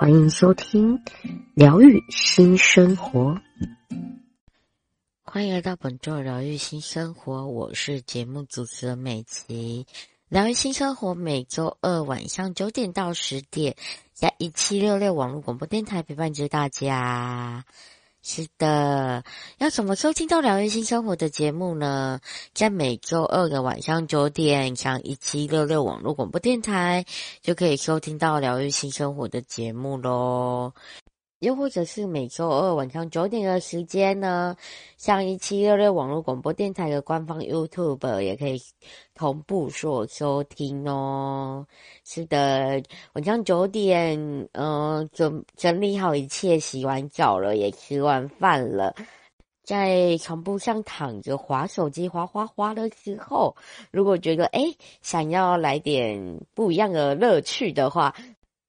欢迎收听疗愈新生活，欢迎来到本周疗愈新生活，我是节目主持人美琪。疗愈新生活每周二晚上九点到十点，在一七六六网络广播电台陪伴着大家。是的，要怎么收听到疗愈新生活的节目呢？在每周二的晚上九点，上一七六六网络广播电台，就可以收听到疗愈新生活的节目喽。又或者是每周二晚上九点的时间呢，像一七六六网络广播电台的官方 YouTube 也可以同步所收听哦。是的，晚上九点，嗯、呃，整整理好一切，洗完澡了，也吃完饭了，在床铺上躺着滑手机，滑滑滑的时候，如果觉得诶想要来点不一样的乐趣的话。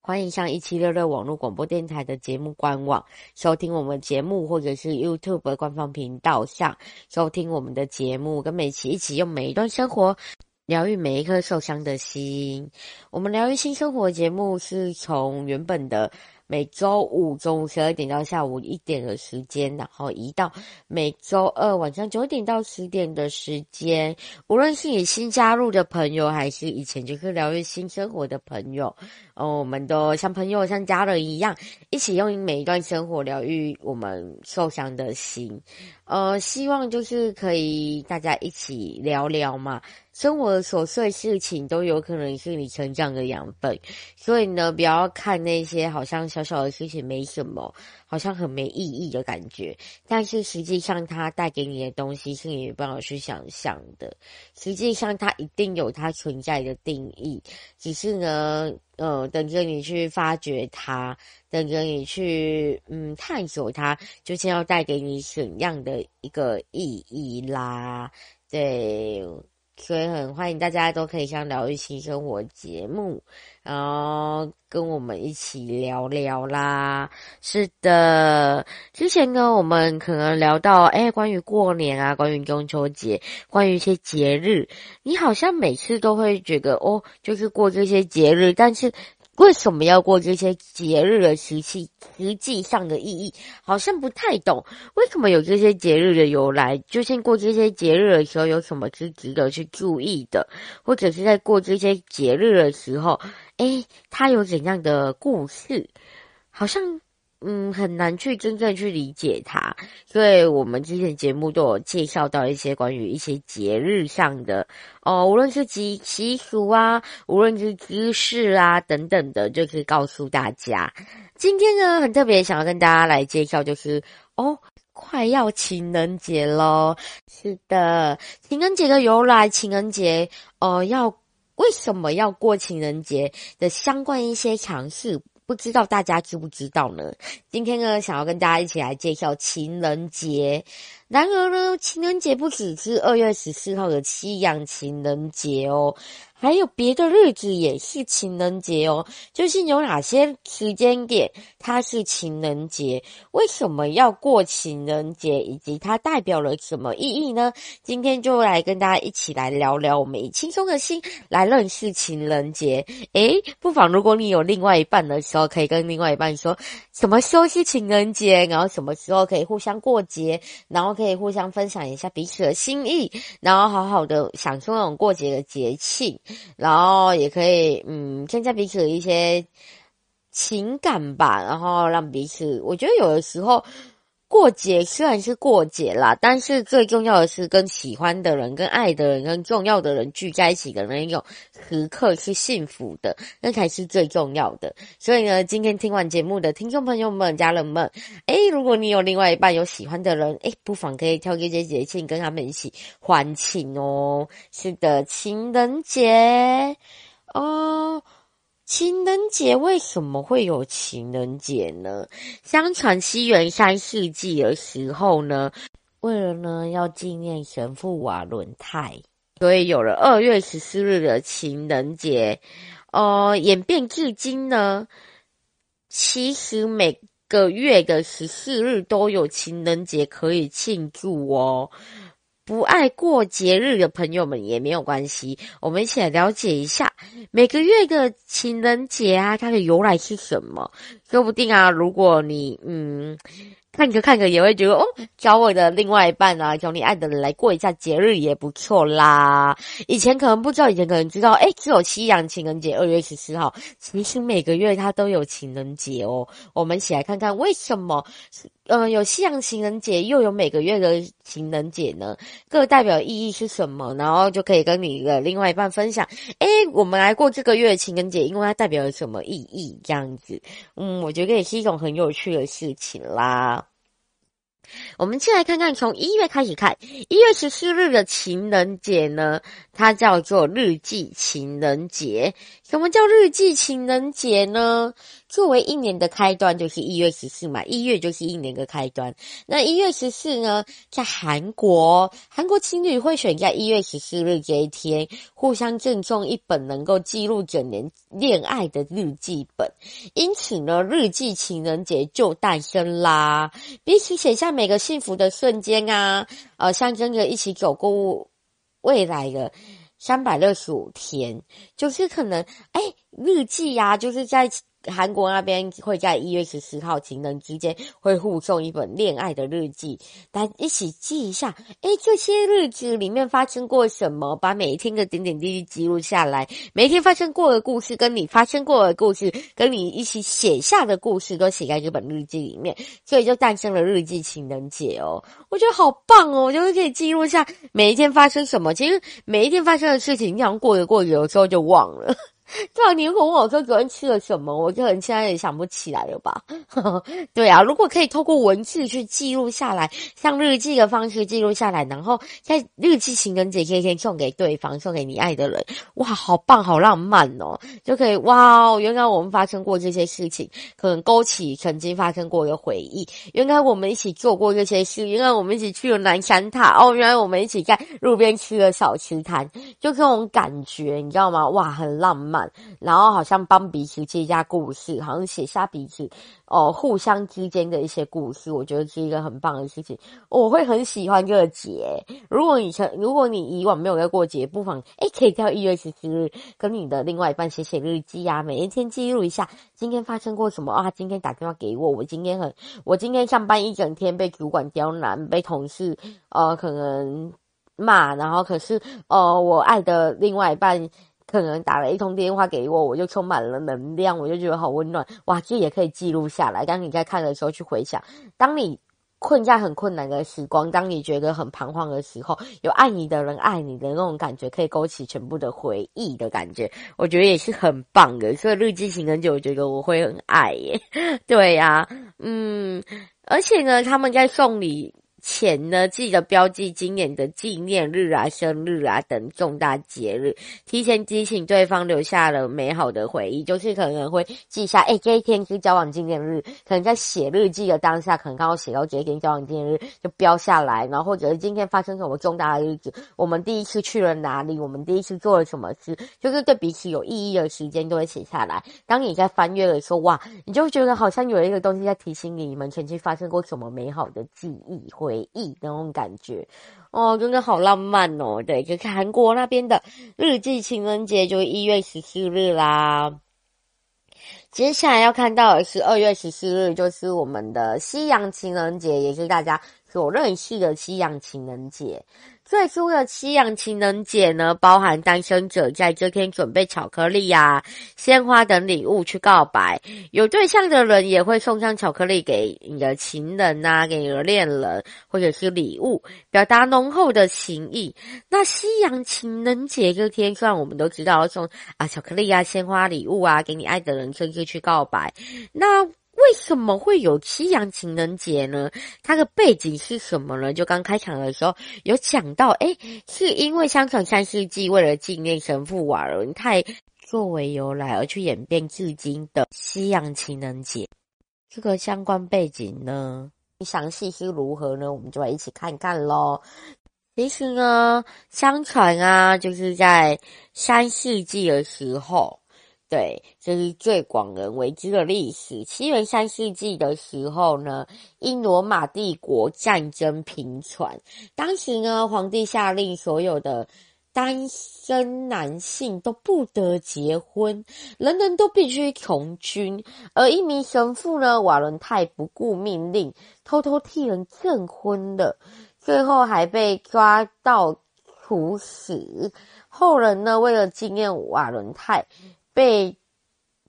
欢迎上一七六六网络广播电台的节目官网收听我们节目，或者是 YouTube 官方频道上收听我们的节目，跟美琪一起用每一段生活疗愈每一颗受伤的心。我们疗愈新生活节目是从原本的。每周五中午十二点到下午一点的时间，然后移到每周二晚上九点到十点的时间。无论是你新加入的朋友，还是以前就是疗愈新生活的朋友，哦，我们都像朋友、像家人一样，一起用每一段生活疗愈我们受伤的心。呃，希望就是可以大家一起聊聊嘛。生活的琐碎事情都有可能是你成长的养分，所以呢，不要看那些好像小小的事情没什么，好像很没意义的感觉。但是实际上，它带给你的东西是你没办法去想象的。实际上，它一定有它存在的定义，只是呢，呃，等着你去发掘它，等着你去嗯探索它，究竟要带给你怎样的一个意义啦？对。所以很欢迎大家都可以像疗愈新生活节目，然后跟我们一起聊聊啦。是的，之前呢，我们可能聊到，诶，关于过年啊，关于中秋节，关于一些节日，你好像每次都会觉得，哦，就是过这些节日，但是。为什么要过这些节日的时期？实际上的意义好像不太懂。为什么有这些节日的由来？究竟过这些节日的时候有什么是值得去注意的？或者是在过这些节日的时候，诶，它有怎样的故事？好像。嗯，很难去真正去理解它，所以我们之前节目都有介绍到一些关于一些节日上的哦，无论是习习俗啊，无论是知识啊等等的，就可以告诉大家。今天呢，很特别想要跟大家来介绍，就是哦，快要情人节喽。是的，情人节的由来，情人节哦，要为什么要过情人节的相关一些常识。不知道大家知不知道呢？今天呢，想要跟大家一起来介绍情人节。然而呢，情人节不只是二月十四号的西洋情人节哦。还有别的日子也是情人节哦，就是有哪些时间点它是情人节？为什么要过情人节？以及它代表了什么意义呢？今天就来跟大家一起来聊聊，我们以轻松的心来认识情人节。诶，不妨如果你有另外一半的时候，可以跟另外一半说，什么时候是情人节，然后什么时候可以互相过节，然后可以互相分享一下彼此的心意，然后好好的享受那种过节的节庆。然后也可以，嗯，增加彼此的一些情感吧，然后让彼此，我觉得有的时候过节虽然是过节啦，但是最重要的是跟喜欢的人、跟爱的人、跟重要的人聚在一起的那种时刻是幸福的，那才是最重要的。所以呢，今天听完节目的听众朋友们、家人们，诶，如果你有另外一半有喜欢的人，诶，不妨可以挑这些节庆跟他们一起欢庆哦。是的，情人节哦。情人节为什么会有情人节呢？相传西元三世纪的时候呢，为了呢要纪念神父瓦伦泰，所以有了二月十四日的情人节。呃，演变至今呢，其实每个月的十四日都有情人节可以庆祝哦。不爱过节日的朋友们也没有关系，我们一起来了解一下每个月的情人节啊，它的由来是什么？说不定啊，如果你嗯。看着看着也会觉得哦，找我的另外一半啊，找你爱的人来过一下节日也不错啦。以前可能不知道，以前可能知道，诶，只有西洋情人节二月十四号，其实每个月它都有情人节哦。我们一起来看看为什么。呃，有西洋情人节，又有每个月的情人节呢？各代表意义是什么？然后就可以跟你的另外一半分享。诶，我们来过这个月的情人节，因为它代表了什么意义？这样子，嗯，我觉得也是一种很有趣的事情啦。我们先来看看，从一月开始看，一月十四日的情人节呢，它叫做日记情人节。什么叫日记情人节呢？作为一年的开端，就是一月十四嘛，一月就是一年的开端。那一月十四呢，在韩国，韩国情侣会选在一月十四日这一天，互相赠送一本能够记录整年恋爱的日记本。因此呢，日记情人节就诞生啦。彼此写下每个幸福的瞬间啊，呃，象征着一起走过未来的三百六十五天，就是可能，哎，日记呀、就是在。韩国那边会在一月十四号情人之间会互送一本恋爱的日记，来一起记一下，诶，这些日子里面发生过什么？把每一天的点点滴滴记录下来，每一天发生过的故事，跟你发生过的故事，跟你一起写下的故事，都写在这本日记里面，所以就诞生了日记情人节哦。我觉得好棒哦，我就是可以记录下每一天发生什么。其实每一天发生的事情，你想过着过着，有时候就忘了。对啊，你问我说昨天吃了什么，我就很现在也想不起来了吧？对啊，如果可以透过文字去记录下来，像日记的方式记录下来，然后在日记情人节这一天送给对方，送给你爱的人，哇，好棒，好浪漫哦！就可以哇，原来我们发生过这些事情，可能勾起曾经发生过的回忆。原来我们一起做过这些事，原来我们一起去了南山塔，哦，原来我们一起在路边吃了小吃摊，就这种感觉，你知道吗？哇，很浪漫。然后好像帮彼此记下故事，好像写下彼此哦、互相之间的一些故事，我觉得是一个很棒的事情。我会很喜欢这个节。如果你曾如果你以往没有在过节，不妨哎可以在一月十四日跟你的另外一半写写日记啊，每一天记录一下今天发生过什么啊。今天打电话给我，我今天很我今天上班一整天被主管刁难，被同事呃可能骂，然后可是呃我爱的另外一半。可能打了一通电话给我，我就充满了能量，我就觉得好温暖。哇，这也可以记录下来。当你在看的时候去回想，当你困在很困难的时光，当你觉得很彷徨的时候，有爱你的人爱你的那种感觉，可以勾起全部的回忆的感觉，我觉得也是很棒的。所以日记情人节，我觉得我会很爱耶。对呀，嗯，而且呢，他们在送礼。前呢，记得标记今年的纪念日啊、生日啊等重大节日，提前提醒对方留下了美好的回忆。就是可能会记下，哎，这一天是交往纪念日，可能在写日记的当下，可能刚好写到这一天交往纪念日，就标下来。然后或者是今天发生什么重大的日子，我们第一次去了哪里，我们第一次做了什么事，就是对彼此有意义的时间都会写下来。当你在翻阅的时候，哇，你就觉得好像有一个东西在提醒你，你们曾经发生过什么美好的记忆或。回忆那种感觉哦，真的好浪漫哦。对，就是韩国那边的日记情人节，就一月十四日啦。接下来要看到的是二月十四日，就是我们的夕阳情人节，也是大家所认识的西洋情人节。最初的西洋情人节呢，包含单身者在这天准备巧克力啊、鲜花等礼物去告白；有对象的人也会送上巧克力给你的情人呐，给你的恋人，或者是礼物，表达浓厚的情谊。那西洋情人节这天，虽然我们都知道送啊巧克力啊、鲜花礼物啊，给你爱的人，甚至去告白。那为什么会有西洋情人节呢？它的背景是什么呢？就刚开场的时候有讲到，诶，是因为相传三世纪为了纪念神父瓦伦泰作为由来而去演变至今的西洋情人节。这个相关背景呢，你详细是如何呢？我们就来一起看看喽。其实呢，相传啊，就是在三世纪的时候。对，这是最广人为之的历史。西元三世纪的时候呢，因罗马帝国战争频传，当时呢，皇帝下令所有的单身男性都不得结婚，人人都必须从军。而一名神父呢，瓦伦泰不顾命令，偷偷替人证婚了，最后还被抓到处死。后人呢，为了纪念瓦伦泰。被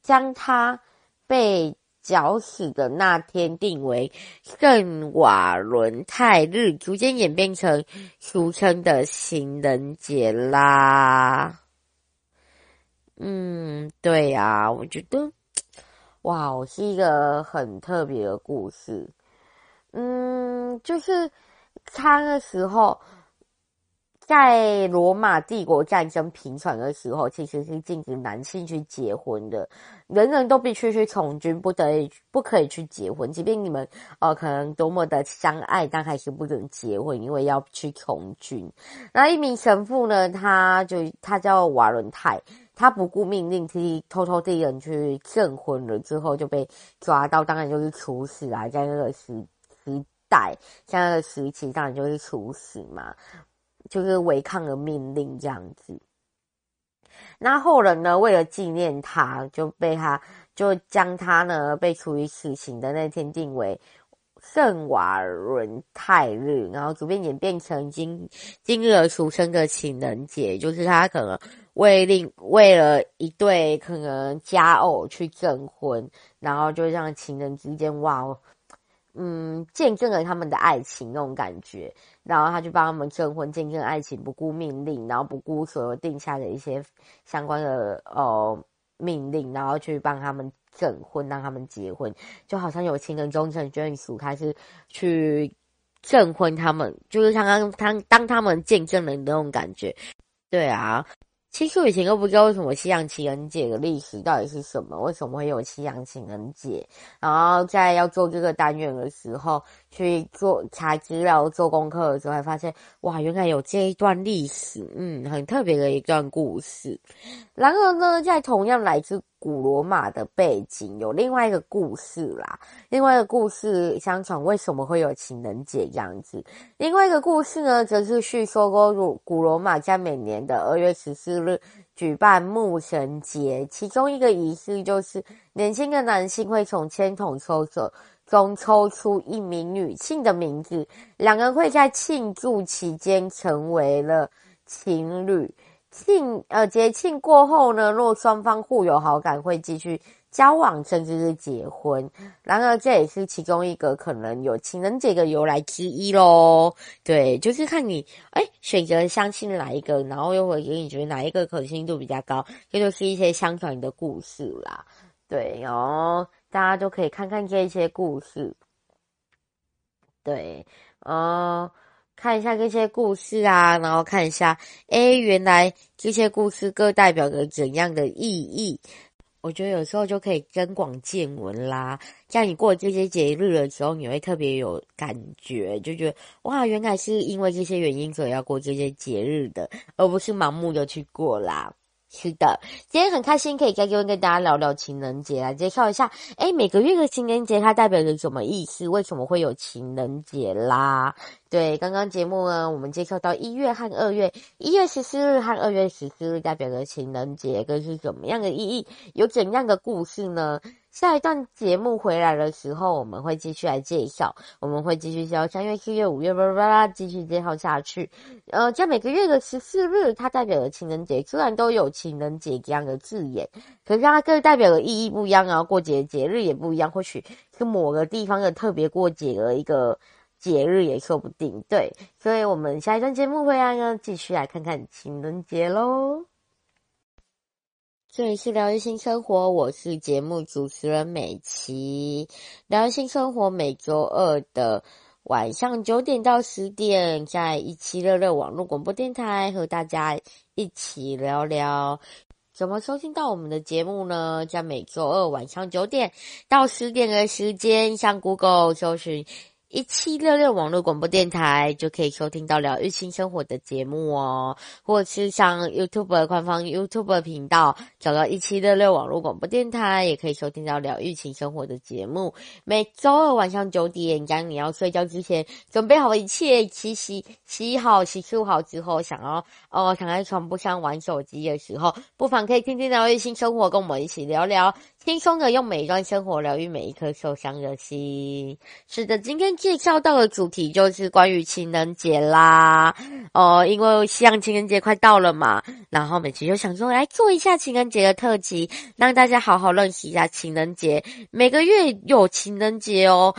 将他被绞死的那天定为圣瓦伦泰日，逐渐演变成俗称的情人节啦。嗯，对呀，我觉得，哇，我是一个很特别的故事。嗯，就是他那时候。在罗马帝国战争频传的时候，其实是禁止男性去结婚的，人人都必须去从军，不得不可以去结婚。即便你们呃可能多么的相爱，但还是不准结婚，因为要去从军。那一名神父呢，他就他叫瓦伦泰，他不顾命令，替偷偷地人去证婚了，之后就被抓到，当然就是处死啊，在那个时时代，像那个时期，当然就是处死嘛。就是违抗了命令这样子，那后人呢，为了纪念他，就被他就将他呢被处以死刑的那天定为圣瓦伦泰日，然后逐渐演变成今今日而俗称的情人节，就是他可能为令为了一对可能佳偶去证婚，然后就让情人之间哇。嗯，见证了他们的爱情那种感觉，然后他就帮他们证婚，见证爱情，不顾命令，然后不顾所有定下的一些相关的呃命令，然后去帮他们证婚，让他们结婚，就好像有情人终成眷属，开始去证婚他们，就是刚刚当当他们见证了那种感觉，对啊。其实我以前都不知道为什么西洋情人节的历史到底是什么，为什么会有西洋情人节？然后在要做这个单元的时候，去做查资料、做功课的时候，还发现哇，原来有这一段历史，嗯，很特别的一段故事。然而呢，在同样来自古罗马的背景，有另外一个故事啦。另外一个故事，相传为什么会有情人节这样子？另外一个故事呢，则是叙说过古古罗马在每年的二月十四日举办牧神节，其中一个仪式就是年轻的男性会从签筒抽走中抽出一名女性的名字，两人会在庆祝期间成为了情侣。庆呃节庆过后呢，若双方互有好感，会继续交往，甚至是结婚。然而，这也是其中一个可能有情人节的由来之一咯。对，就是看你哎选择相信哪一个，然后又会给你觉得哪一个可信度比较高，这就是一些相传的故事啦。对哦，大家都可以看看这些故事。对，呃。看一下这些故事啊，然后看一下，诶，原来这些故事各代表着怎样的意义？我觉得有时候就可以增广见闻啦。像你过这些节日的时候，你会特别有感觉，就觉得哇，原来是因为这些原因所以要过这些节日的，而不是盲目的去过啦。是的，今天很开心可以在这边跟大家聊聊情人节，来介绍一下，哎，每个月的情人节它代表着什么意思？为什么会有情人节啦？对，刚刚节目呢，我们介绍到一月和二月，一月十四日和二月十四日代表着情人节，跟是怎么样的意义？有怎样的故事呢？下一段节目回来的时候，我们会继续来介绍，我们会继续介绍三月、四月、五月，巴拉巴拉，继续介绍下去。呃，在每个月的十四日，它代表的情人节，虽然都有情人节这样的字眼，可是它各代表的意义不一样啊，过节节日也不一样，或许是某个地方的特别过节的一个节日也说不定。对，所以我们下一段节目回来呢，继续来看看情人节喽。这里是疗愈新生活，我是节目主持人美琪。疗愈新生活每周二的晚上九点到十点，在一七六六网络广播电台和大家一起聊聊。怎么收听到我们的节目呢？在每周二晚上九点到十点的时间，向 Google 搜寻。一七六六网络广播电台就可以收听到疗愈新生活的节目哦，或者是上 YouTube 官方 YouTube 频道找到一七六六网络广播电台，也可以收听到疗愈新生活的节目。每周二晚上九点，当你要睡觉之前，准备好一切，洗洗洗好、洗漱好之后，想要哦躺在床铺上玩手机的时候，不妨可以听听疗愈新生活，跟我们一起聊聊。轻松的用每一段生活疗愈每一颗受伤的心。是的，今天介绍到的主题就是关于情人节啦。哦、因为西洋情人节快到了嘛，然后每期就想说来做一下情人节的特辑，让大家好好认识一下情人节。每个月有情人节哦，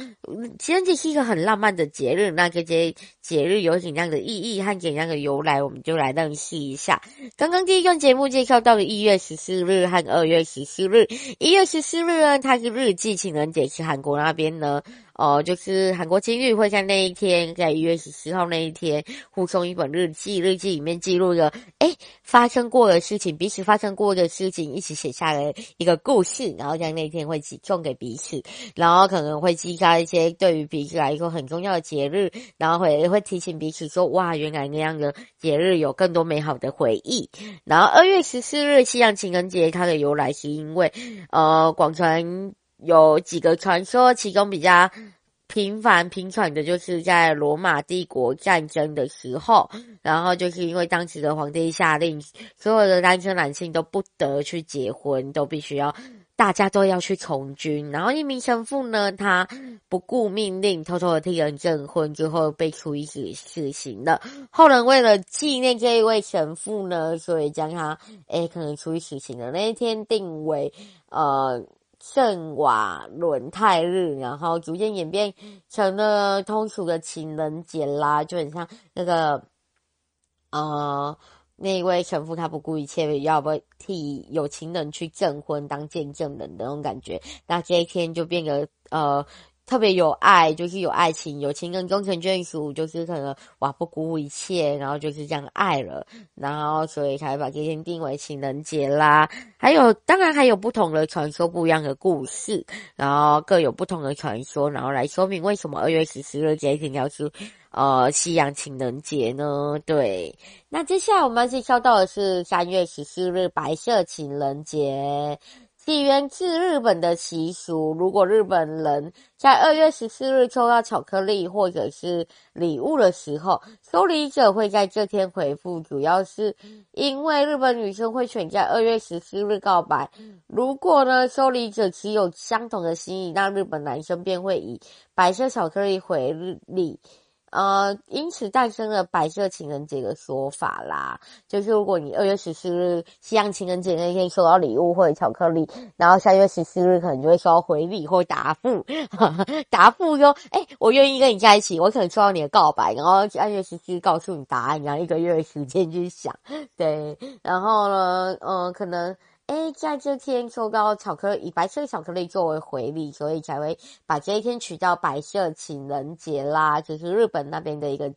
情人节是一个很浪漫的节日。那这些节日有怎样的意义和怎样的由来，我们就来认识一下。刚刚第一段节目介绍到了一月十四日和二月十四日，一月十四日呢，它是日记情人节，是韩国那边呢。哦、就是韩国金玉会在那一天，在一月十四号那一天，互送一本日记，日记里面记录了诶发生过的事情，彼此发生过的事情，一起写下了一个故事，然后在那一天会寄送给彼此，然后可能会记下一些对于彼此来说很重要的节日，然后会会提醒彼此说，哇，原来那样的节日有更多美好的回忆。然后二月十四日西洋情人节，它的由来是因为呃广传。有几个传说，其中比较频繁频传的，就是在罗马帝国战争的时候，然后就是因为当时的皇帝下令，所有的单身男性都不得去结婚，都必须要，大家都要去从军。然后一名神父呢，他不顾命令，偷偷的替人证婚，之后被处以死死刑了。后人为了纪念这一位神父呢，所以将他，诶，可能处以死刑的那一天定为，呃。圣瓦伦泰日，然后逐渐演变成了通俗的情人节啦，就很像那个，呃，那一位神父他不顾一切要不替有情人去证婚当见证人的那种感觉，那这一天就变得呃。特别有爱，就是有爱情，友情人终成眷属，就是可能哇不顾一切，然后就是这样爱了，然后所以才把这天定为情人节啦。还有，当然还有不同的传说，不一样的故事，然后各有不同的传说，然后来说明为什么二月十四日这一天要是呃西洋情人节呢？对，那接下来我们要介绍到的是三月十四日白色情人节。起源自日本的习俗，如果日本人在二月十四日收到巧克力或者是礼物的时候，收礼者会在这天回复，主要是因为日本女生会选在二月十四日告白。如果呢，收礼者持有相同的心意，那日本男生便会以白色巧克力回礼。呃，因此诞生了白色情人节的说法啦。就是如果你二月十四日西洋情人节那天收到礼物或者巧克力，然后三月十四日可能就会收到回礼或答复，答复说：“哎、我愿意跟你在一起。”我可能收到你的告白，然后三月十四日告诉你答案，然后一个月的时间去想。对，然后呢，嗯、可能。诶，在这天收到巧克力，以白色巧克力作为回礼，所以才会把这一天取叫白色情人节啦，就是日本那边的一个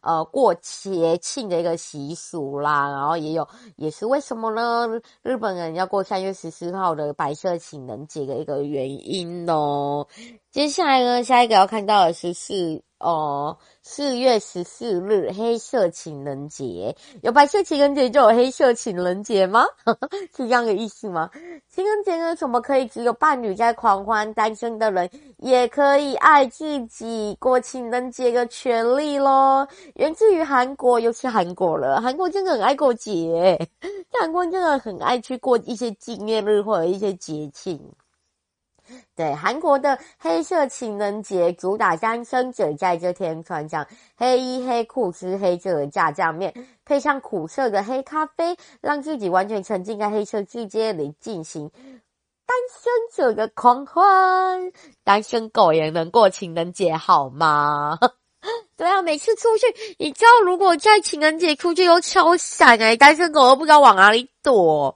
呃过节庆的一个习俗啦。然后也有，也是为什么呢？日本人要过三月十四号的白色情人节的一个原因哦。接下来呢，下一个要看到的是是。哦，四月十四日黑色情人节，有白色情人节就有黑色情人节吗？是这样的意思吗？情人节呢，怎么可以只有伴侣在狂欢，单身的人也可以爱自己过情人节的权利咯？源自于韩国，又是韩国了。韩国真的很爱过节，韩国真的很爱去过一些纪念日或者一些节庆。对，韩国的黑色情人节主打单身者在这天穿上黑衣黑裤，吃黑色的炸酱面，配上苦涩的黑咖啡，让自己完全沉浸在黑色世界里进行单身者的狂欢。单身狗也能过情人节好吗？对啊，每次出去，你知道如果在情人节出去又超闪哎，单身狗都不知道往哪里躲。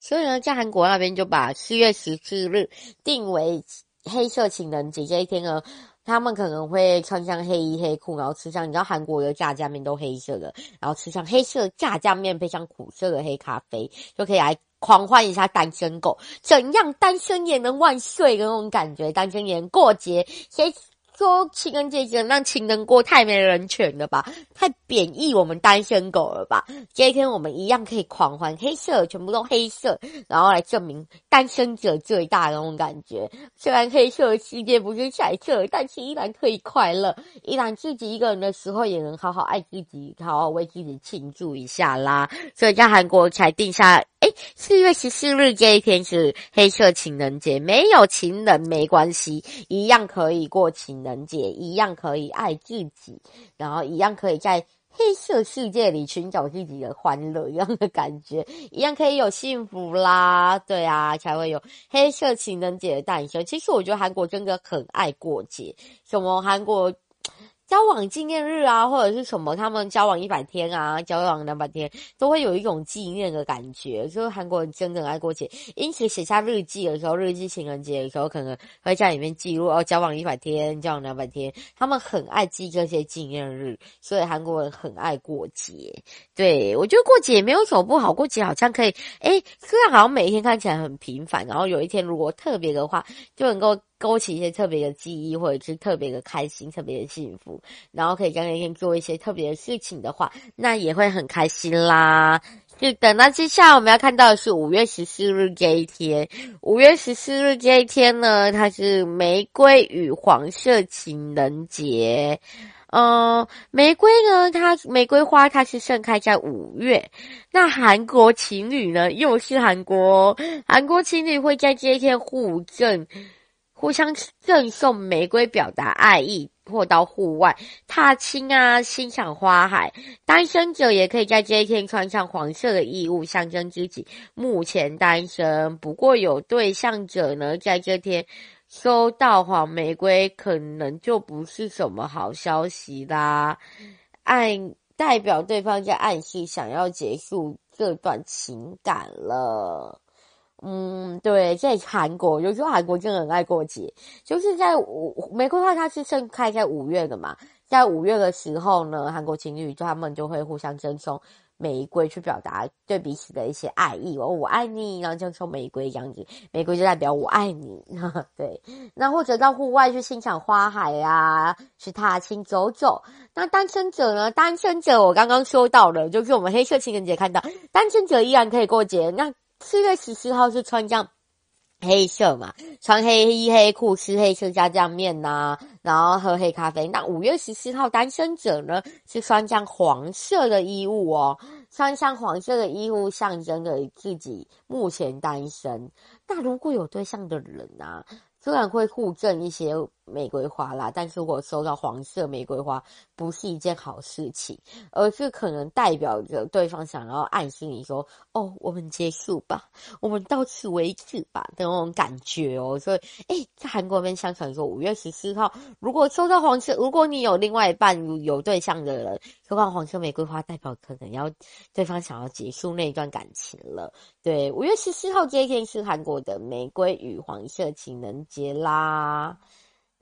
所以呢，在韩国那边就把四月十四日定为黑色情人节这一天呢，他们可能会穿上黑衣黑裤，然后吃上你知道韩国的炸酱面都黑色的，然后吃上黑色炸酱面配上苦涩的黑咖啡，就可以来狂欢一下单身狗，怎样单身也能万岁的那种感觉，单身也能过节，谁？说情人节只能让情人过太没人权了吧，太贬义我们单身狗了吧？这一天我们一样可以狂欢，黑色全部都黑色，然后来证明单身者最大的那种感觉。虽然黑色的世界不是彩色，但是依然可以快乐，依然自己一个人的时候也能好好爱自己，好好为自己庆祝一下啦。所以在韩国才定下。哎，四月十四日这一天是黑色情人节，没有情人没关系，一样可以过情人节，一样可以爱自己，然后一样可以在黑色世界里寻找自己的欢乐一样的感觉，一样可以有幸福啦，对啊，才会有黑色情人节的诞生。其实我觉得韩国真的很爱过节，什么韩国。交往纪念日啊，或者是什么，他们交往一百天啊，交往两百天，都会有一种纪念的感觉。就是韩国人真的很爱过节，因此写下日记的时候，日记情人节的时候，可能会在里面记录哦，交往一百天，交往两百天，他们很爱记这些纪念日，所以韩国人很爱过节。对，我觉得过节没有什么不好，过节好像可以，诶，虽然好像每一天看起来很平凡，然后有一天如果特别的话，就能够。勾起一些特别的记忆，或者是特别的开心、特别的幸福，然后可以在那天做一些特别的事情的话，那也会很开心啦。是的，那接下来我们要看到的是五月十四日这一天。五月十四日这一天呢，它是玫瑰与黄色情人节。嗯，玫瑰呢，它玫瑰花它是盛开在五月。那韩国情侣呢，又是韩国，韩国情侣会在这一天互赠。互相赠送玫瑰表达爱意，或到户外踏青啊，欣赏花海。单身者也可以在这一天穿上黄色的衣物，象征自己目前单身。不过有对象者呢，在这天收到黄玫瑰，可能就不是什么好消息啦。暗代表对方在暗示想要结束这段情感了。嗯，对，在韩国，有时候韩国真的很爱过节，就是在五玫瑰花，它是盛开在五月的嘛，在五月的时候呢，韩国情侣就他们就会互相赠送玫瑰，去表达对彼此的一些爱意，哦，我爱你，然后赠送玫瑰这样子，玫瑰就代表我爱你，对，那或者到户外去欣赏花海啊，去踏青走走。那单身者呢？单身者我刚刚说到了，就是我们黑色情人节看到单身者依然可以过节，那。四月十四号是穿这样黑色嘛，穿黑衣黑裤，吃黑色炸酱面呐，然后喝黑咖啡。那五月十四号单身者呢，是穿上黄色的衣物哦，穿上黄色的衣物象征着自己目前单身。那如果有对象的人啊，虽然会互赠一些。玫瑰花啦，但是我收到黄色玫瑰花不是一件好事情，而是可能代表着对方想要暗示你说：“哦，我们结束吧，我们到此为止吧”的那种感觉哦。所以，诶，在韩国那边相传说，五月十四号如果收到黄色，如果你有另外一半有对象的人收到黄色玫瑰花，代表可能要对方想要结束那一段感情了。对，五月十四号这一天是韩国的玫瑰与黄色情人节啦。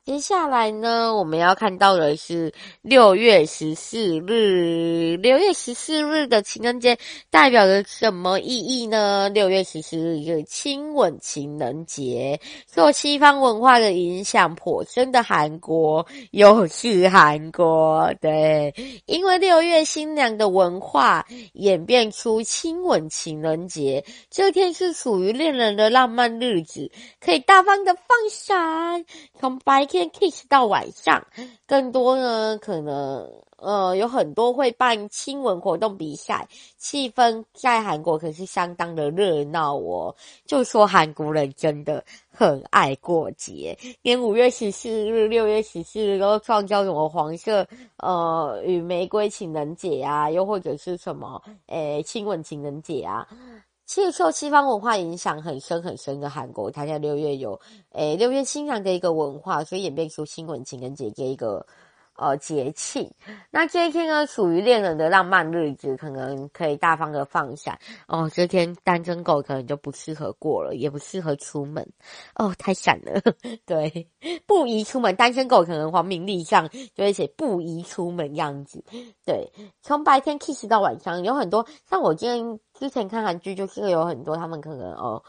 接下来呢，我们要看到的是六月十四日。六月十四日的情人节代表着什么意义呢？六月十四日是亲吻情人节。受西方文化的影响颇深的韩国，又是韩国，对，因为六月新娘的文化演变出亲吻情人节。这天是属于恋人的浪漫日子，可以大方的放闪，从白天。先 kiss 到晚上，更多呢，可能呃有很多会办亲吻活动比赛，气氛在韩国可是相当的热闹哦。就说韩国人真的很爱过节，连五月十四日、六月十四日都创造什么黄色呃与玫瑰情人节啊，又或者是什么诶亲吻情人节啊。其实受西方文化影响很深很深的韩国，它在六月有诶六月新娘的一个文化，所以演变出亲吻情人节这一个呃，节庆，那这一天呢，属于恋人的浪漫日子，可能可以大方的放下哦。这天单身狗可能就不适合过了，也不适合出门哦，太闪了。对，不宜出门，单身狗可能黄明利上就会写不宜出门样子。对，从白天 kiss 到晚上，有很多像我今天之前看韩剧，就是有很多他们可能哦。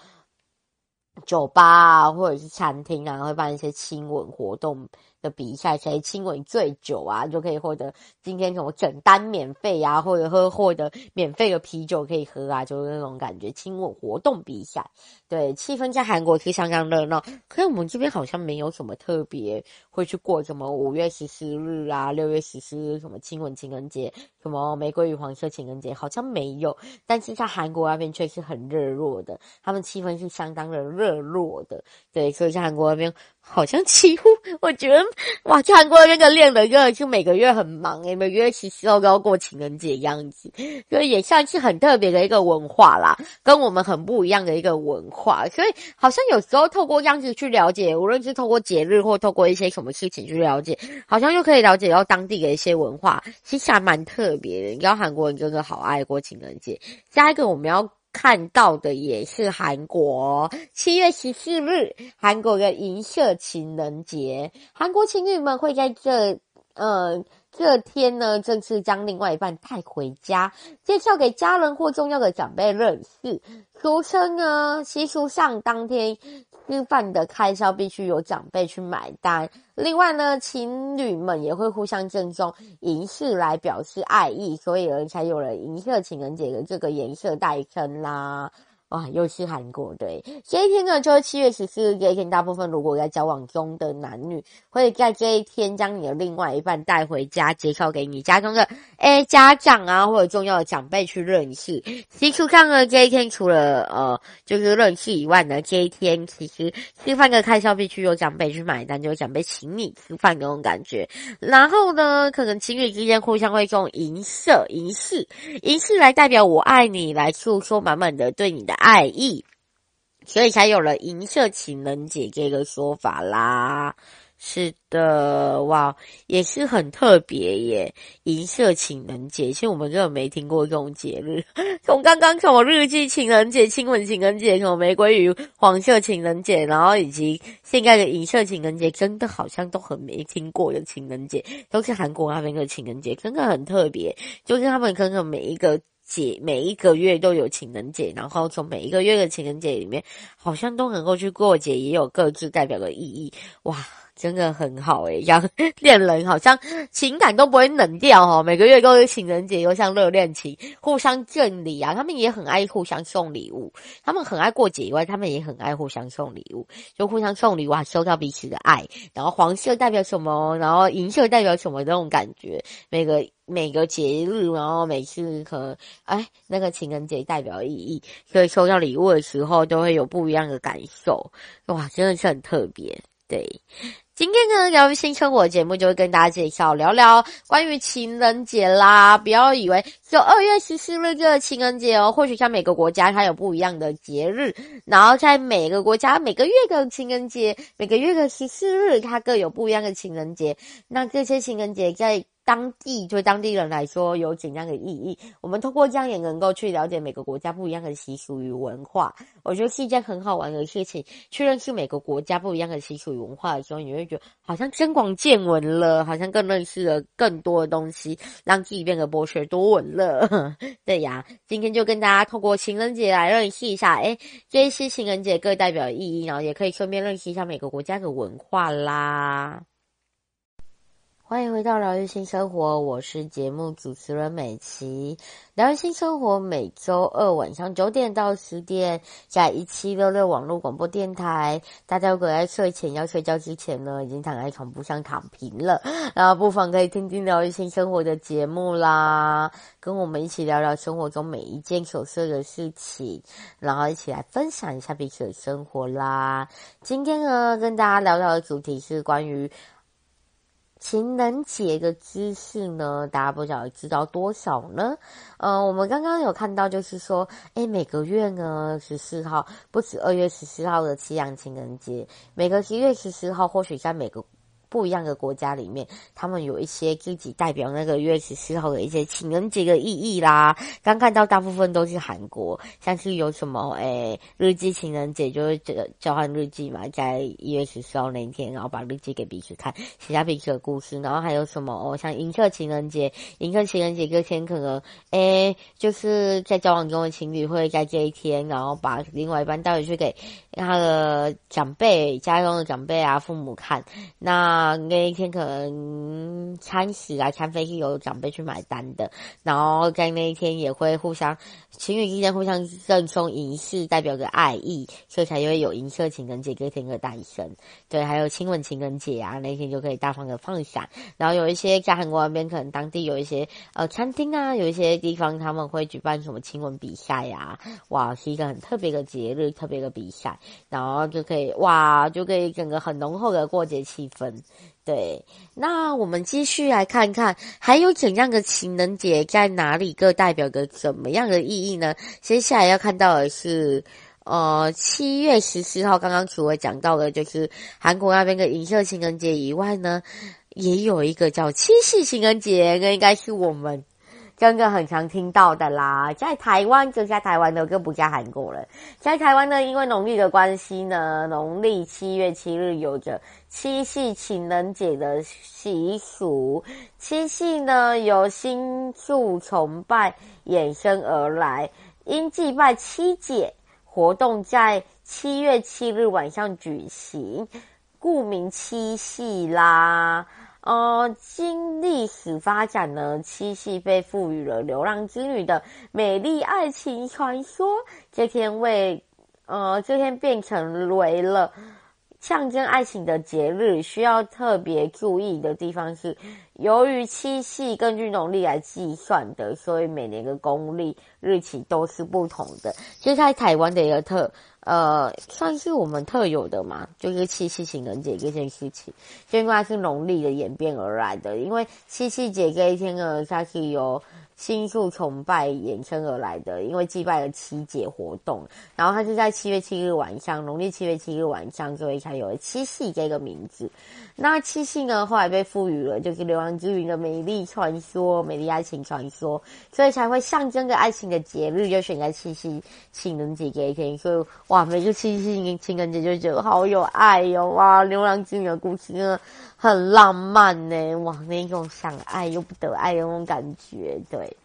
酒吧啊，或者是餐厅啊，会办一些亲吻活动的比赛，谁亲吻最久啊，就可以获得今天什么整单免费啊，或者喝获得免费的啤酒可以喝啊，就是那种感觉。亲吻活动比赛，对，气氛在韩国是相当热闹。可是我们这边好像没有什么特别会去过什么五月十四日啊，六月十四日什么亲吻情人节，什么玫瑰与黄色情人节，好像没有。但是在韩国那边却是很热络的，他们气氛是相当的热络的。对，所以在韩国那边。好像几乎，我觉得哇，韩国那个恋人真的就每个月很忙诶，每个月其实都要过情人节样子，所以也算是很特别的一个文化啦，跟我们很不一样的一个文化。所以好像有时候透过这样子去了解，无论是透过节日或透过一些什么事情去了解，好像就可以了解到当地的一些文化，其实还蛮特别的。你知道韩国人真的好爱过情人节。下一个我们要。看到的也是韩国七月十四日，韩国的银色情人节，韩国情侣们会在这呃这天呢，正式将另外一半带回家，介绍给家人或重要的长辈认识。俗称呢，习俗上当天。吃饭的开销必须由长辈去买单。另外呢，情侣们也会互相赠送银饰来表示爱意，所以才有了银色情人节的这个颜色代称啦。哇，又是韩国对，这一天呢，就是七月十四日这一天。大部分如果在交往中的男女，会在这一天将你的另外一半带回家，介绍给你家中的诶家长啊，或者重要的长辈去认识。习俗上呢，这一天除了呃就是认识以外呢，这一天其实吃饭的开销必须由长辈去买单，就是长辈请你吃饭那种感觉。然后呢，可能情侣之间互相会用银色、银饰、银饰来代表我爱你，来诉说满满的对你的。爱意，所以才有了银色情人节这个说法啦。是的，哇，也是很特别耶！银色情人节，其实我们根本没听过这种节日。从刚刚从我日记情人节、亲吻情人节、什么玫瑰与黄色情人节，然后以及现在的银色情人节，真的好像都很没听过的情人节，都是韩国那边的情人节，真的很特别。就是他们可能每一个。节每一个月都有情人节，然后从每一个月的情人节里面，好像都能够去过节，也有各自代表的意义。哇，真的很好诶，像恋 人好像情感都不会冷掉哦，每个月都有情人节，又像热恋期，互相赠礼啊，他们也很爱互相送礼物，他们很爱过节以外，他们也很爱互相送礼物，就互相送礼物，收到彼此的爱。然后黄色代表什么？然后银色代表什么？这种感觉，每个。每个节日，然后每次可能，哎，那个情人节代表意义，所以收到礼物的时候都会有不一样的感受，哇，真的是很特别。对，今天呢，疗愈新生活节目就会跟大家介绍聊聊关于情人节啦。不要以为就二月十四日就是情人节哦，或许像每个国家它有不一样的节日，然后在每个国家每个月的情人节，每个月的十四日它各有不一样的情人节。那这些情人节在当地对当地人来说有怎样的意义？我们通过这样也能够去了解每个国家不一样的习俗与文化。我觉得是一件很好玩的事情。去认识每个国家不一样的习俗与文化的时候，你会觉得好像增广见闻了，好像更认识了更多的东西，让自己变得博学多闻了。对呀，今天就跟大家透过情人节来认识一下，诶，这一些情人节各代表的意义，然后也可以顺便认识一下每个国家的文化啦。欢迎回到疗愈新生活，我是节目主持人美琪。疗愈新生活每周二晚上九点到十点，在一七六六网络广播电台。大家如果在睡前要睡觉之前呢，已经躺在床铺上躺平了，然后不妨可以听听疗愈新生活的节目啦，跟我们一起聊聊生活中每一件琐碎的事情，然后一起来分享一下彼此的生活啦。今天呢，跟大家聊聊的主题是关于。情人节的知识呢，大家不晓得知道多少呢？呃，我们刚刚有看到，就是说，诶，每个月呢十四号，不止二月十四号的七阳情人节，每个十一月十四号，或许在每个不一样的国家里面，他们有一些自己代表那个月十四号的一些情人节的意义啦。刚看到大部分都是韩国，像是有什么诶、日记情人节，就是这个交换日记嘛，在一月十四号那一天，然后把日记给彼此看，写下彼此的故事。然后还有什么哦，像银色情人节，银色情人节这天可能诶、就是在交往中的情侣会在这一天，然后把另外一半带回去给他的长辈、家中的长辈啊、父母看。那啊那一天可能餐食啊、餐费是由长辈去买单的，然后在那一天也会互相情侣之间互相赠送银饰，代表着爱意，所以才会有银色情人节这天的诞生。对，还有亲吻情人节啊，那一天就可以大方的放闪。然后有一些在韩国那边，可能当地有一些呃餐厅啊，有一些地方他们会举办什么亲吻比赛呀、啊，哇，是一个很特别的节日，特别的比赛，然后就可以哇，就可以整个很浓厚的过节气氛。对，那我们继续来看看，还有怎样的情人节在哪里各代表着怎么样的意义呢？接下来要看到的是，呃，七月十四号，刚刚除了讲到的，就是韩国那边的银色情人节以外呢，也有一个叫七夕情人节，那应该是我们。真的很常听到的啦，在台湾就在台湾的，更不加韩国了。在台湾呢，因为农历的关系呢，农历七月七日有着七夕情人节的习俗。七夕呢，由星宿崇拜衍生而来，因祭拜七姐活动在七月七日晚上举行，故名七夕啦。呃，经历史发展呢，七夕被赋予了流浪织女的美丽爱情传说。这天为，呃，这天变成为了象征爱情的节日。需要特别注意的地方是，由于七夕根据农历来计算的，所以每年的公历日期都是不同的。就在台湾的一个特。呃，算是我们特有的嘛，就是七夕情人节这件事情，就因为它是农历的演变而来的。因为七夕节这一天呢，它是由星宿崇拜衍生而来的，因为祭拜了七姐活动，然后它是在七月七日晚上，农历七月七日晚上，所以才有了七夕这个名字。那七夕呢，后来被赋予了就是牛郎织女的美丽传说、美丽爱情传说，所以才会象征着爱情的节日，就选在七夕情人节这一天。所以哇，每个七夕情人节就觉得好有爱哟、哇，牛郎织女的故事真的很浪漫呢，哇，那种想爱又不得爱的那种感觉，对。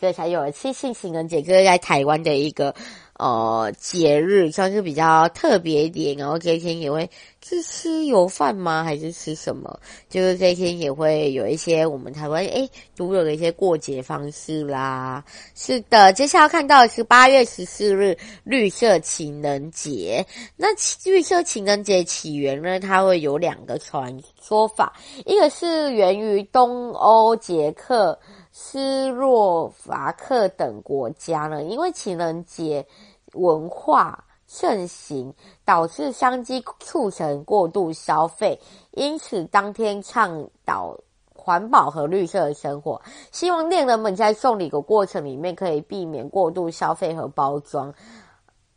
所以才有了七夕情人节，哥在台湾的一个呃节日，算是比较特别一点。然后这一天也会是吃油饭吗？还是吃什么？就是这一天也会有一些我们台湾诶独有的一些过节方式啦。是的，接下来看到的是八月十四日绿色情人节。那绿色情人节起源呢？它会有两个传说法，一个是源于东欧捷克。斯洛伐克等国家呢，因为情人节文化盛行，导致商机促成过度消费，因此当天倡导环保和绿色的生活，希望恋人们在送礼的过程里面可以避免过度消费和包装。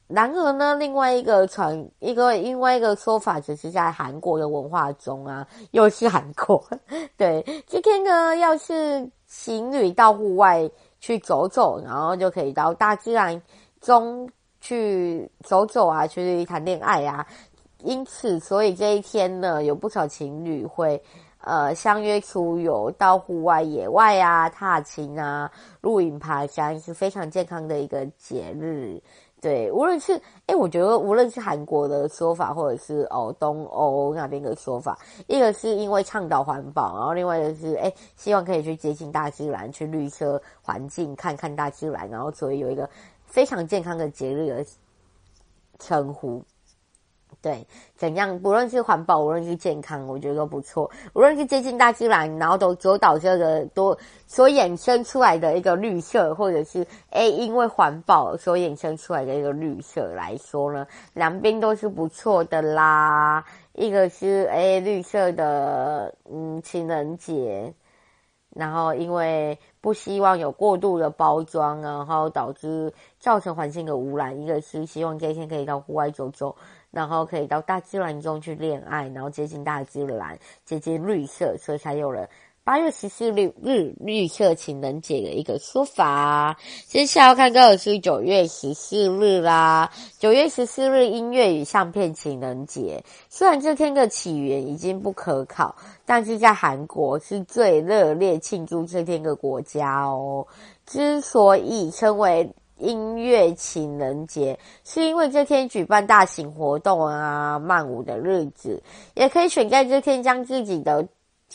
然而呢，另外一个传一个另外一个说法，只是在韩国的文化中啊，又是韩国。对，今天呢，要是。情侣到户外去走走，然后就可以到大自然中去走走啊，去谈恋爱啊。因此，所以这一天呢，有不少情侣会呃相约出游到户外野外啊，踏青啊，露营爬山，是非常健康的一个节日。对，无论是诶，我觉得无论是韩国的说法，或者是哦东欧那边的说法，一个是因为倡导环保，然后另外一个是诶，希望可以去接近大自然，去绿色环境，看看大自然，然后所以有一个非常健康的节日的称呼。对，怎样？不论是环保，无论是健康，我觉得都不错。无论是接近大自然，然后都主导这个多所衍生出来的一个绿色，或者是诶，因为环保所衍生出来的一个绿色来说呢，两边都是不错的啦。一个是诶绿色的，嗯，情人节。然后因为不希望有过度的包装，然后导致造成环境的污染。一个是希望这一天可以到户外走走，然后可以到大自然中去恋爱，然后接近大自然，接近绿色，所以才有了。八月十四日日绿色情人节的一个说法，接下来要看到的是九月十四日啦。九月十四日音乐与相片情人节，虽然这天的起源已经不可考，但是在韩国是最热烈庆祝这天的国家哦。之所以称为音乐情人节，是因为这天举办大型活动啊，漫舞的日子，也可以选在这天将自己的。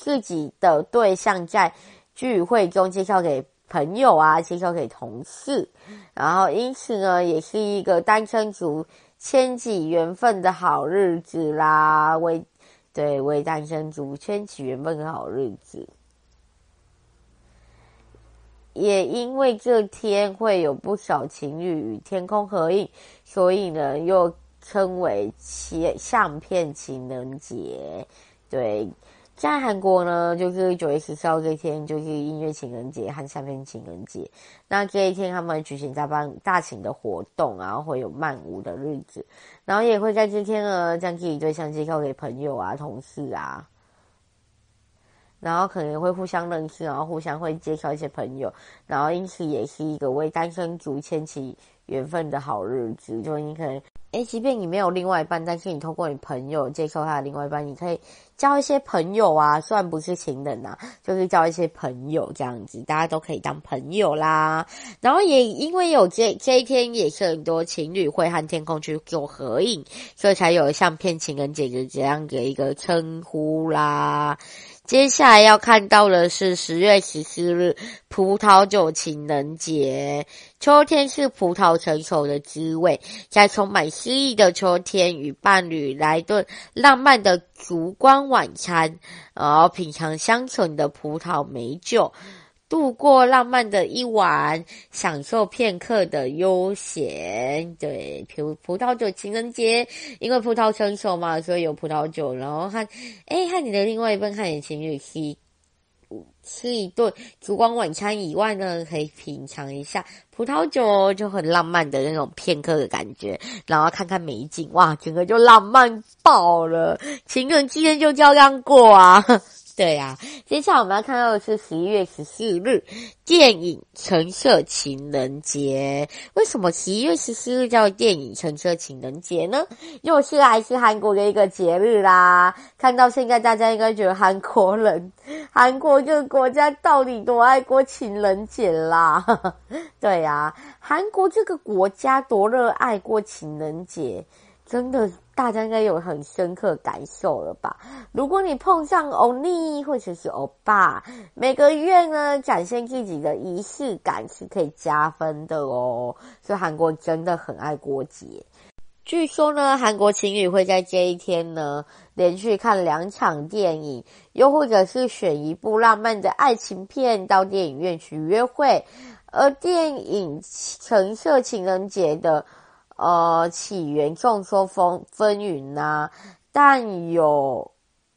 自己的对象在聚会中介绍给朋友啊，介绍给同事，然后因此呢，也是一个单身族牵起缘分的好日子啦。为对为单身族牵起缘分的好日子，也因为这天会有不少情侣与天空合影，所以呢，又称为相片情人节。对。在韩国呢，就是九月十四号这天，就是音乐情人节和相片情人节。那这一天，他们举行大办大型的活动，然后会有漫舞的日子，然后也会在这天呢，将自己对象介绍给朋友啊、同事啊，然后可能会互相认识，然后互相会介绍一些朋友，然后因此也是一个为单身族牵起缘分的好日子，就你可能。诶，即便你没有另外一半，但是你透过你朋友介绍他的另外一半，你可以交一些朋友啊，虽然不是情人呐，就是交一些朋友这样子，大家都可以当朋友啦。然后也因为有这这一天，也是很多情侣会和天空去做合影，所以才有相片情人节的这样的一个称呼啦。接下来要看到的是十月十四日葡萄酒情人节。秋天是葡萄成熟的滋味，在充满诗意的秋天，与伴侣来顿浪漫的烛光晚餐，然后品尝香醇的葡萄美酒。度过浪漫的一晚，享受片刻的悠闲。对，葡葡萄酒情人节，因为葡萄成熟嘛，所以有葡萄酒。然后和，诶，和你的另外一半，和你情侣吃吃一顿烛光晚餐以外呢，可以品尝一下葡萄酒，就很浪漫的那种片刻的感觉。然后看看美景，哇，整个就浪漫爆了，情人之间就这样过啊。对呀、接下来我们要看到的是十一月十四日电影《橙色情人节》。为什么十一月十四日叫电影《橙色情人节》呢？又是来自韩国的一个节日啦。看到现在，大家应该觉得韩国人，韩国这个国家到底多爱过情人节啦？对呀、啊，韩国这个国家多热爱过情人节。真的，大家应该有很深刻感受了吧？如果你碰上欧尼或者是欧巴，每个月呢展现自己的仪式感是可以加分的哦。所以韩国真的很爱过节。据说呢，韩国情侣会在这一天呢连续看两场电影，又或者是选一部浪漫的爱情片到电影院去约会。而电影《橙色情人节》的。呃，起源众说纷纷纭呐，但有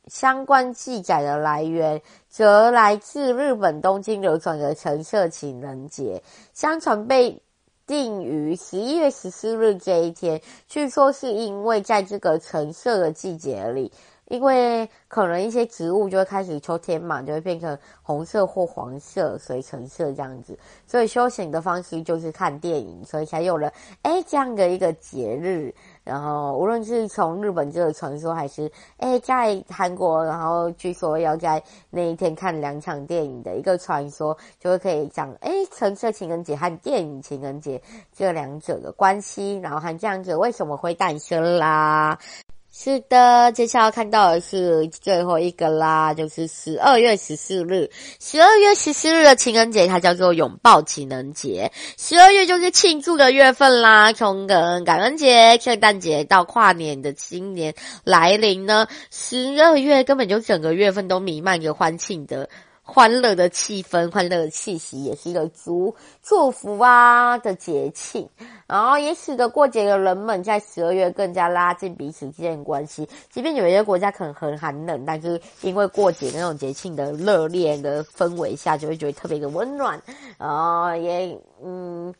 相关记载的来源，则来自日本东京流传的橙色情人节。相传被定于十一月十四日这一天，据说是因为在这个橙色的季节里。因为可能一些植物就会开始秋天嘛，就会变成红色或黄色、水橙色这样子，所以休闲的方式就是看电影，所以才有了诶这样的一个节日。然后无论是从日本这个传说，还是诶在韩国，然后据说要在那一天看两场电影的一个传说，就会可以讲诶橙色情人节和电影情人节这两者的关系，然后和这样子为什么会诞生啦？是的，接下来看到的是最后一个啦，就是十二月十四日。十二月十四日的情人节，它叫做拥抱情人节。十二月就是庆祝的月份啦，从感恩节、圣诞节到跨年的新年来临呢，十二月根本就整个月份都弥漫着欢庆的。欢乐的气氛、欢乐的气息，也是一个祝祝福啊的节庆。然后也使得过节的人们在十二月更加拉近彼此之间的关系。即便有一些国家可能很寒冷，但是因为过节那种节庆的热烈的氛围下，就会觉得特别的温暖。然后也嗯。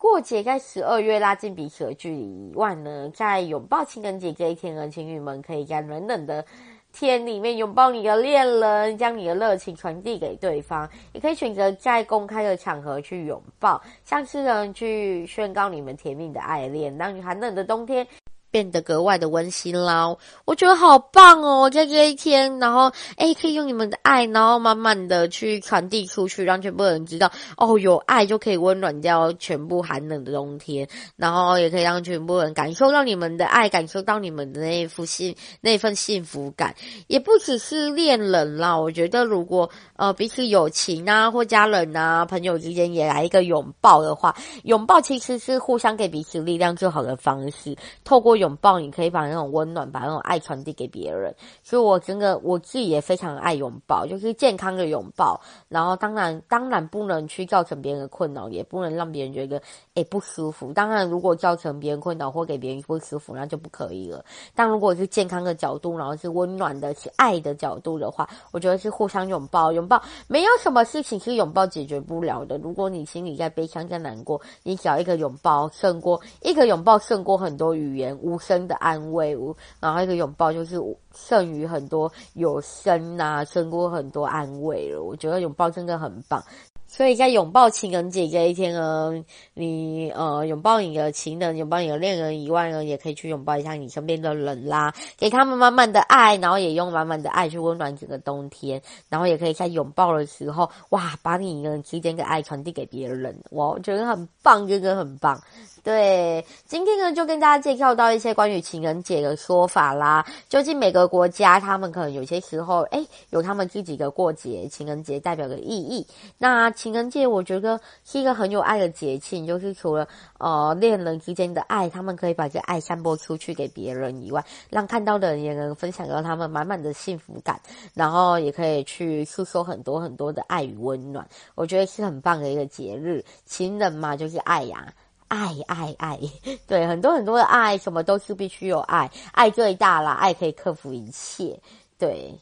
过节在十二月拉近彼此的距离以外呢，在拥抱情人节这一天呢，情侣们可以在冷冷的天里面拥抱你的恋人，将你的热情传递给对方。也可以选择在公开的场合去拥抱，像是人去宣告你们甜蜜的爱恋，当你寒冷的冬天变得格外的温馨啦！我觉得好棒哦，在这一天，然后哎可以用你们的爱，然后慢慢的去传递出去，让全部人知道哦，有爱就可以温暖掉全部寒冷的冬天，然后也可以让全部人感受到你们的爱，感受到你们的那一份幸那份幸福感。也不只是恋人啦，我觉得如果呃彼此友情啊，或家人啊、朋友之间也来一个拥抱的话，拥抱其实是互相给彼此力量最好的方式，透过。拥抱，你可以把那种温暖、把那种爱传递给别人。所以，我真的我自己也非常爱拥抱，就是健康的拥抱。然后，当然，当然不能去造成别人的困扰，也不能让别人觉得诶不舒服。当然，如果造成别人困扰或给别人不舒服，那就不可以了。但如果是健康的角度，然后是温暖的、是爱的角度的话，我觉得是互相拥抱。拥抱没有什么事情是拥抱解决不了的。如果你心里在悲伤、在难过，你只要一个拥抱胜过一个拥抱胜过很多语言。无声的安慰，然后一个拥抱就是胜于很多有声呐、啊，胜过很多安慰了。我觉得拥抱真的很棒，所以在拥抱情人节这一天呢，你呃拥抱你的情人，拥抱你的恋人以外呢，也可以去拥抱一下你身边的人啦，给他们满满的爱，然后也用满满的爱去温暖整个冬天，然后也可以在拥抱的时候，哇，把你一个人之间的爱传递给别人，哇，我觉得很棒，真的很棒。对，今天呢就跟大家介绍到一些关于情人节的说法啦。究竟每个国家他们可能有些时候，诶有他们自己的过节，情人节代表的意义。那情人节我觉得是一个很有爱的节庆，就是除了呃恋人之间的爱，他们可以把这爱散播出去给别人以外，让看到的人也能分享到他们满满的幸福感，然后也可以去诉说很多很多的爱与温暖。我觉得是很棒的一个节日，情人嘛就是爱呀。爱爱爱，对，很多很多的爱，什么都是必须有爱，爱最大啦，爱可以克服一切。对，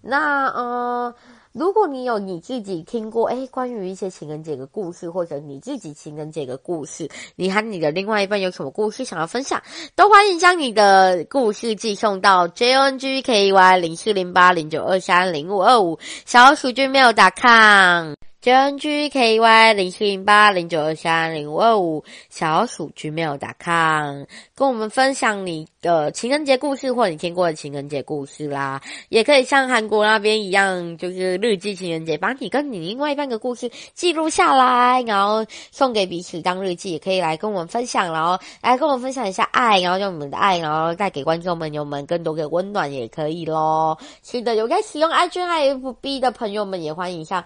那呃，如果你有你自己听过诶关于一些情人节的故事，或者你自己情人节的故事，你和你的另外一半有什么故事想要分享，都欢迎将你的故事寄送到 jngky 零四零八零九二三零五二五小鼠 gmail.com。Jngky 零七零八零九二三零五二五小鼠 gmail.com，跟我们分享你的情人节故事或你听过的情人节故事啦，也可以像韩国那边一样，就是日记情人节，把你跟你另外一半的故事记录下来，然后送给彼此当日记，也可以来跟我们分享，然后来跟我们分享一下爱，然后用我们的爱，然后带给观众朋友们更多的温暖，也可以咯。是的，有在使用 IG 和 FB 的朋友们也欢迎像。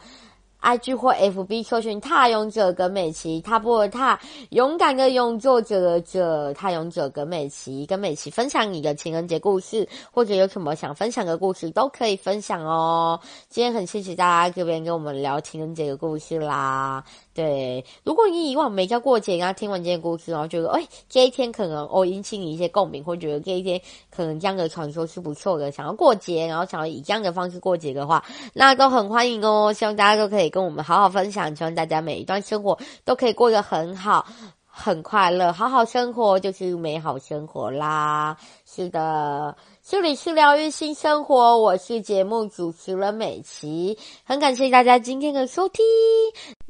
IG 或 FB 搜寻“踏勇者跟美琪”，踏步的踏，勇敢的勇，作者的者，踏勇者跟美琪，跟美琪分享你的情人节故事，或者有什么想分享的故事，都可以分享哦。今天很谢谢大家这边跟我们聊情人节的故事啦。对，如果你以往没交过节，然后听完这件故事，然后觉得，哎，这一天可能哦引起你一些共鸣，或觉得这一天可能这样的传说是不错的，想要过节，然后想要以这样的方式过节的话，那都很欢迎哦。希望大家都可以跟我们好好分享，希望大家每一段生活都可以过得很好，很快乐，好好生活就是美好生活啦。是的。这里是疗愈新生活，我是节目主持人美琪，很感谢大家今天的收听，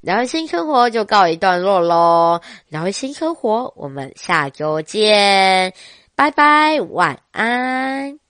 疗愈新生活就告一段落喽，疗愈新生活，我们下周见，拜拜，晚安。